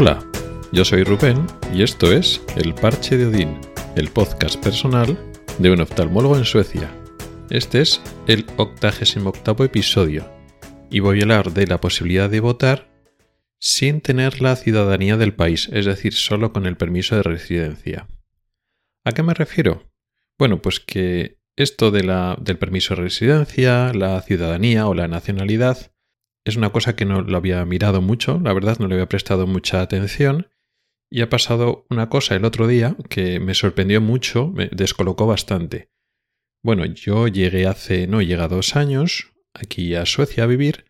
Hola, yo soy Rubén y esto es El Parche de Odín, el podcast personal de un oftalmólogo en Suecia. Este es el 88 episodio y voy a hablar de la posibilidad de votar sin tener la ciudadanía del país, es decir, solo con el permiso de residencia. ¿A qué me refiero? Bueno, pues que esto de la, del permiso de residencia, la ciudadanía o la nacionalidad es una cosa que no lo había mirado mucho, la verdad no le había prestado mucha atención y ha pasado una cosa el otro día que me sorprendió mucho, me descolocó bastante. Bueno, yo llegué hace, no, llega dos años aquí a Suecia a vivir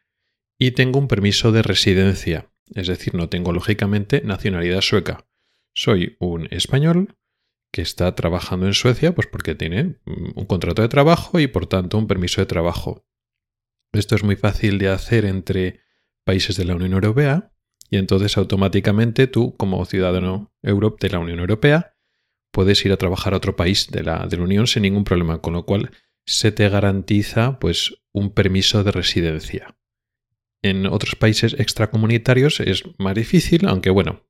y tengo un permiso de residencia, es decir, no tengo lógicamente nacionalidad sueca. Soy un español que está trabajando en Suecia, pues porque tiene un contrato de trabajo y por tanto un permiso de trabajo. Esto es muy fácil de hacer entre países de la Unión Europea y entonces automáticamente tú, como ciudadano de la Unión Europea, puedes ir a trabajar a otro país de la, Unión sin ningún problema, con lo cual se te garantiza pues un permiso de residencia. En otros países extracomunitarios es más difícil, aunque bueno,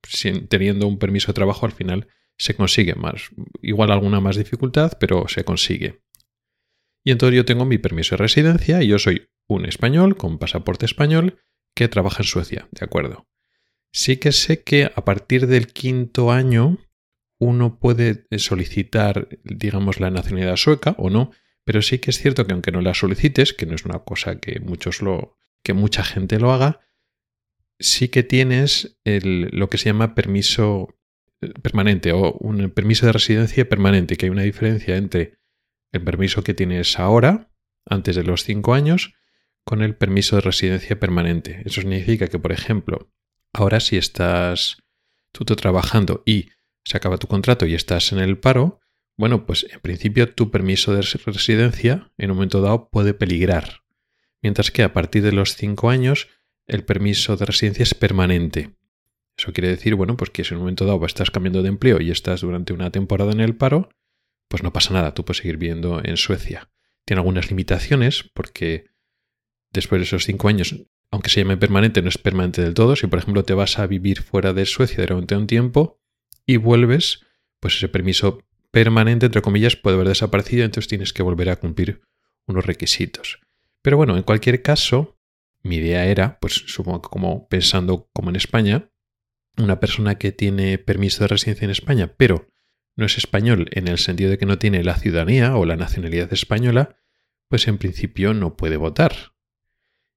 teniendo un permiso de trabajo al final se consigue más. Igual alguna más dificultad, pero se consigue. Y entonces yo tengo mi permiso de residencia y yo soy un español con pasaporte español que trabaja en Suecia, ¿de acuerdo? Sí que sé que a partir del quinto año uno puede solicitar, digamos, la nacionalidad sueca o no, pero sí que es cierto que aunque no la solicites, que no es una cosa que muchos lo, que mucha gente lo haga, sí que tienes el, lo que se llama permiso eh, permanente o un permiso de residencia permanente, que hay una diferencia entre el permiso que tienes ahora, antes de los cinco años, con el permiso de residencia permanente. Eso significa que, por ejemplo, ahora si estás tú, trabajando y se acaba tu contrato y estás en el paro, bueno, pues en principio tu permiso de residencia en un momento dado puede peligrar. Mientras que a partir de los cinco años el permiso de residencia es permanente. Eso quiere decir, bueno, pues que si en un momento dado estás cambiando de empleo y estás durante una temporada en el paro, pues no pasa nada, tú puedes seguir viviendo en Suecia. Tiene algunas limitaciones porque después de esos cinco años, aunque se llame permanente, no es permanente del todo. Si, por ejemplo, te vas a vivir fuera de Suecia durante un tiempo y vuelves, pues ese permiso permanente, entre comillas, puede haber desaparecido, entonces tienes que volver a cumplir unos requisitos. Pero bueno, en cualquier caso, mi idea era, pues supongo que como pensando como en España, una persona que tiene permiso de residencia en España, pero no es español en el sentido de que no tiene la ciudadanía o la nacionalidad española, pues en principio no puede votar.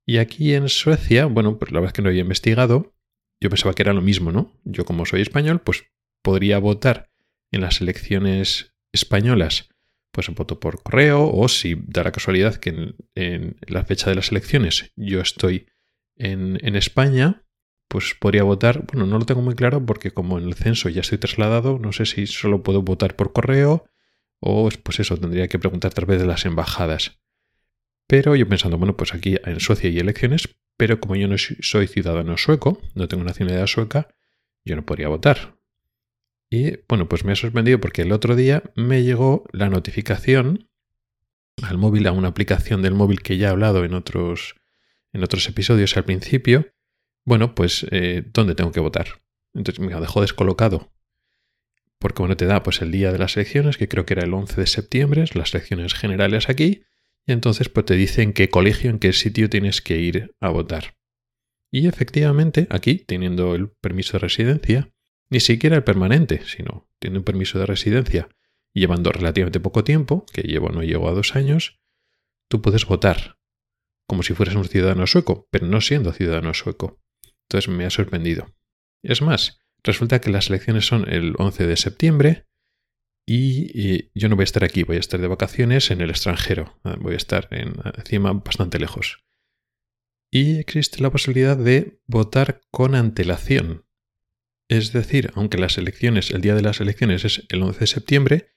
Y aquí en Suecia, bueno, pues la verdad es que no había investigado, yo pensaba que era lo mismo, ¿no? Yo como soy español, pues podría votar en las elecciones españolas, pues voto por correo, o si da la casualidad que en, la fecha de las elecciones yo estoy en, en España, pues podría votar, bueno, no lo tengo muy claro porque como en el censo ya estoy trasladado, no sé si solo puedo votar por correo o pues eso, tendría que preguntar tal vez de las embajadas. Pero yo pensando, bueno, pues aquí en Suecia hay elecciones, pero como yo no soy ciudadano sueco, no tengo nacionalidad sueca, yo no podría votar. Y bueno, pues me ha sorprendido porque el otro día me llegó la notificación al móvil, a una aplicación del móvil que ya he hablado en otros, en otros episodios al principio, bueno, pues eh, ¿dónde tengo que votar? Entonces me dejó descolocado. Porque bueno, te da pues el día de las elecciones, que creo que era el 11 de septiembre, las elecciones generales aquí, y entonces pues te dice en qué colegio, en qué sitio tienes que ir a votar. Y efectivamente, aquí, teniendo el permiso de residencia, ni siquiera el permanente, sino tiene un permiso de residencia llevando relativamente poco tiempo, que llevo no llego a dos años, tú puedes votar como si fueras un ciudadano sueco, pero no siendo ciudadano sueco. Entonces me ha sorprendido. Es más, resulta que las elecciones son el 11 de septiembre y, yo no voy a estar aquí, voy a estar de vacaciones en el extranjero. Ah, voy a estar en, encima bastante lejos. Y existe la posibilidad de votar con antelación. Es decir, aunque las elecciones, el día de las elecciones es el 11 de septiembre,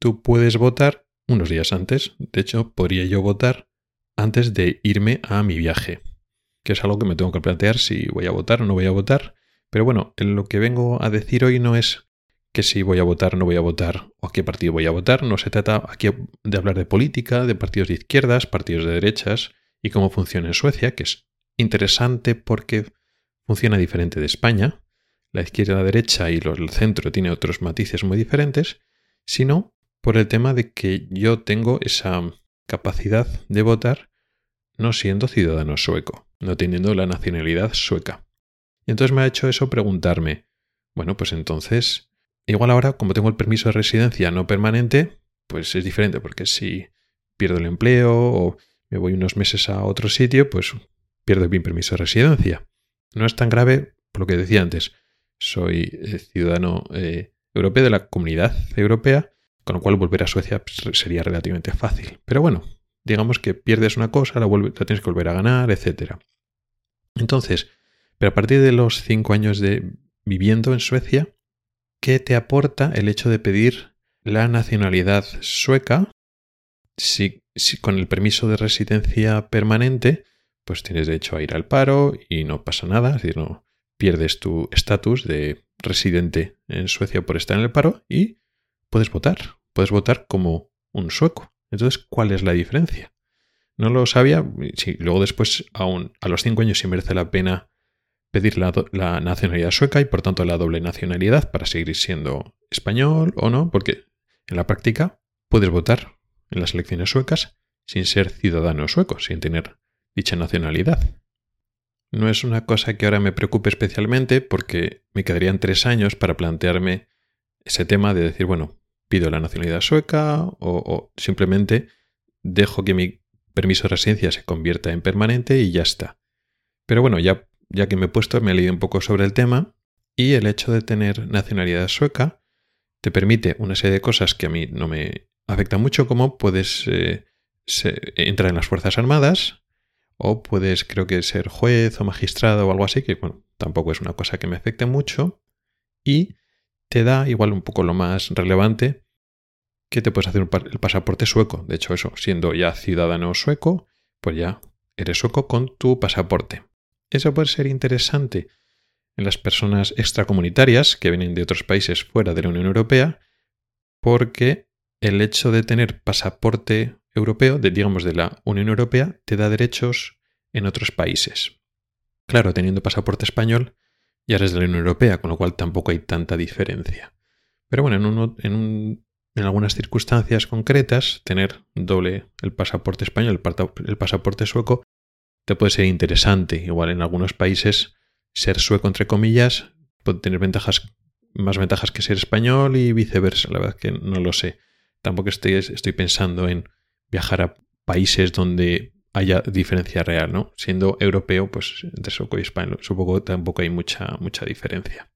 tú puedes votar unos días antes. De hecho, podría yo votar antes de irme a mi viaje que es algo que me tengo que plantear si voy a votar o no voy a votar. Pero bueno, lo que vengo a decir hoy no es que si voy a votar no voy a votar o a qué partido voy a votar. No se trata aquí de hablar de política, de partidos de izquierdas, partidos de derechas y cómo funciona en Suecia, que es interesante porque funciona diferente de España. la izquierda la derecha y el centro tiene otros matices muy diferentes, sino por el tema de que yo tengo esa capacidad de votar no siendo ciudadano sueco, no teniendo la nacionalidad sueca. Y entonces me ha hecho eso preguntarme, bueno, pues entonces, igual ahora como tengo el permiso de residencia no permanente, pues es diferente, porque si pierdo el empleo o me voy unos meses a otro sitio, pues pierdo mi permiso de residencia. No es tan grave por lo que decía antes. Soy eh, ciudadano eh, europeo de la comunidad europea, con lo cual volver a Suecia pues, sería relativamente fácil. Pero bueno, digamos que pierdes una cosa, la, tienes que volver a ganar, etc. Entonces, pero a partir de los cinco años de viviendo en Suecia, ¿qué te aporta el hecho de pedir la nacionalidad sueca si, con el permiso de residencia permanente, pues tienes derecho a ir al paro y no pasa nada, es decir, no pierdes tu estatus de residente en Suecia por estar en el paro y puedes votar, puedes votar como un sueco. Entonces, ¿cuál es la diferencia? No lo sabía, sí, luego después, aún a los cinco años sí merece la pena pedir la, nacionalidad sueca y por tanto la doble nacionalidad para seguir siendo español o no, porque en la práctica puedes votar en las elecciones suecas sin ser ciudadano sueco, sin tener dicha nacionalidad. No es una cosa que ahora me preocupe especialmente porque me quedarían tres años para plantearme ese tema de decir, bueno, pido la nacionalidad sueca o simplemente dejo que mi permiso de residencia se convierta en permanente y ya está. Pero bueno, ya, ya que me he puesto, me he leído un poco sobre el tema y el hecho de tener nacionalidad sueca te permite una serie de cosas que a mí no me afecta mucho como puedes eh, entrar en las Fuerzas Armadas o puedes creo que ser juez o magistrado o algo así, que bueno, tampoco es una cosa que me afecte mucho y te da igual un poco lo más relevante que te puedes hacer el pasaporte sueco. De hecho, eso, siendo ya ciudadano sueco, pues ya eres sueco con tu pasaporte. Eso puede ser interesante en las personas extracomunitarias que vienen de otros países fuera de la Unión Europea, porque el hecho de tener pasaporte europeo, de, digamos de la Unión Europea, te da derechos en otros países. Claro, teniendo pasaporte español, ya eres de la Unión Europea, con lo cual tampoco hay tanta diferencia. Pero bueno, en, en algunas circunstancias concretas, tener doble el pasaporte español, el pasaporte sueco, te puede ser interesante. Igual en algunos países, ser sueco, entre comillas, puede tener ventajas, más ventajas que ser español y viceversa. La verdad que no lo sé. Tampoco estoy, estoy pensando en viajar a países donde haya diferencia real, ¿no? Siendo europeo, pues entre sueco y español, supongo que tampoco hay mucha, mucha diferencia.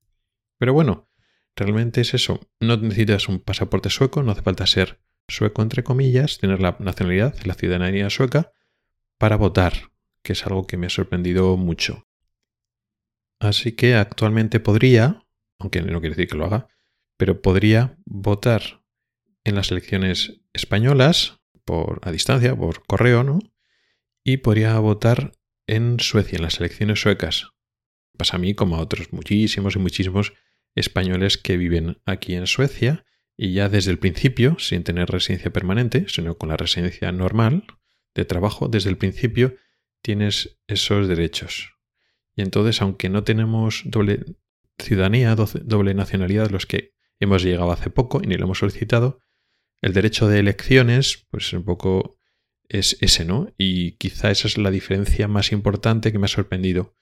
Pero bueno, realmente es eso. No necesitas un pasaporte sueco, no hace falta ser sueco entre comillas, tener la nacionalidad, la ciudadanía sueca, para votar, que es algo que me ha sorprendido mucho. Así que actualmente podría, aunque no quiere decir que lo haga, pero podría votar en las elecciones españolas por a distancia, por correo, ¿no? Y podría votar en Suecia, en las elecciones suecas. Pasa a mí como a otros muchísimos y muchísimos españoles que viven aquí en Suecia y ya desde el principio, sin tener residencia permanente, sino con la residencia normal de trabajo, desde el principio tienes esos derechos. Y entonces, aunque no tenemos doble ciudadanía, doble nacionalidad, los que hemos llegado hace poco y ni lo hemos solicitado, el derecho de elecciones, pues un poco es ese, ¿no? Y quizá esa es la diferencia más importante que me ha sorprendido.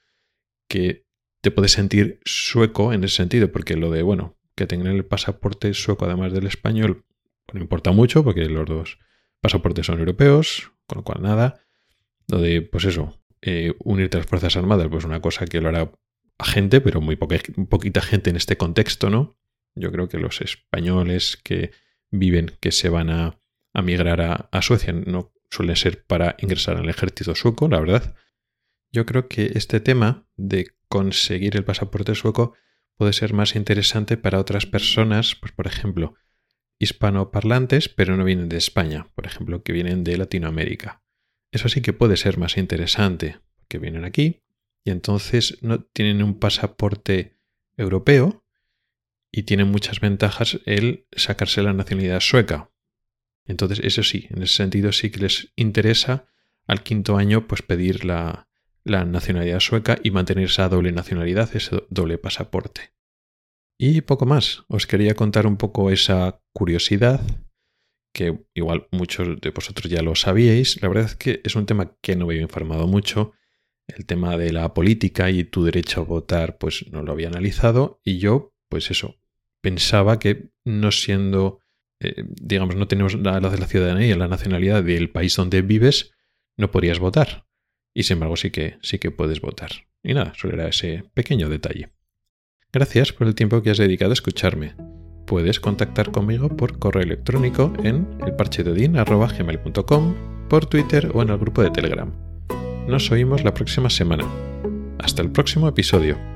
Que te puedes sentir sueco en ese sentido, porque lo de, bueno, que tengan el pasaporte sueco además del español, no importa mucho, porque los dos pasaportes son europeos, con lo cual nada. Lo de, pues eso, eh, unirte a las Fuerzas Armadas, pues una cosa que lo hará a gente, pero muy poquita gente en este contexto, ¿no? Yo creo que los españoles que viven que se van a, migrar a, Suecia. No suele ser para ingresar al ejército sueco, la verdad. Yo creo que este tema de conseguir el pasaporte sueco puede ser más interesante para otras personas, pues por ejemplo, hispanoparlantes, pero no vienen de España, por ejemplo, que vienen de Latinoamérica. Eso sí que puede ser más interesante, porque vienen aquí y entonces no tienen un pasaporte europeo, y tiene muchas ventajas el sacarse la nacionalidad sueca. Entonces, eso sí, en ese sentido sí que les interesa al quinto año pues pedir la, la nacionalidad sueca y mantener esa doble nacionalidad, ese doble pasaporte. Y poco más. Os quería contar un poco esa curiosidad que igual muchos de vosotros ya lo sabíais. La verdad es que es un tema que no me había informado mucho. El tema de la política y tu derecho a votar, pues no lo había analizado. Y yo, pues eso, pensaba que no siendo, eh, digamos, no tenemos la, la ciudadanía, la nacionalidad del país donde vives, no podrías votar. Y sin embargo sí que, sí que puedes votar. Y nada, solo era ese pequeño detalle. Gracias por el tiempo que has dedicado a escucharme. Puedes contactar conmigo por correo electrónico en elparchedodin.com, por Twitter o en el grupo de Telegram. Nos oímos la próxima semana. Hasta el próximo episodio.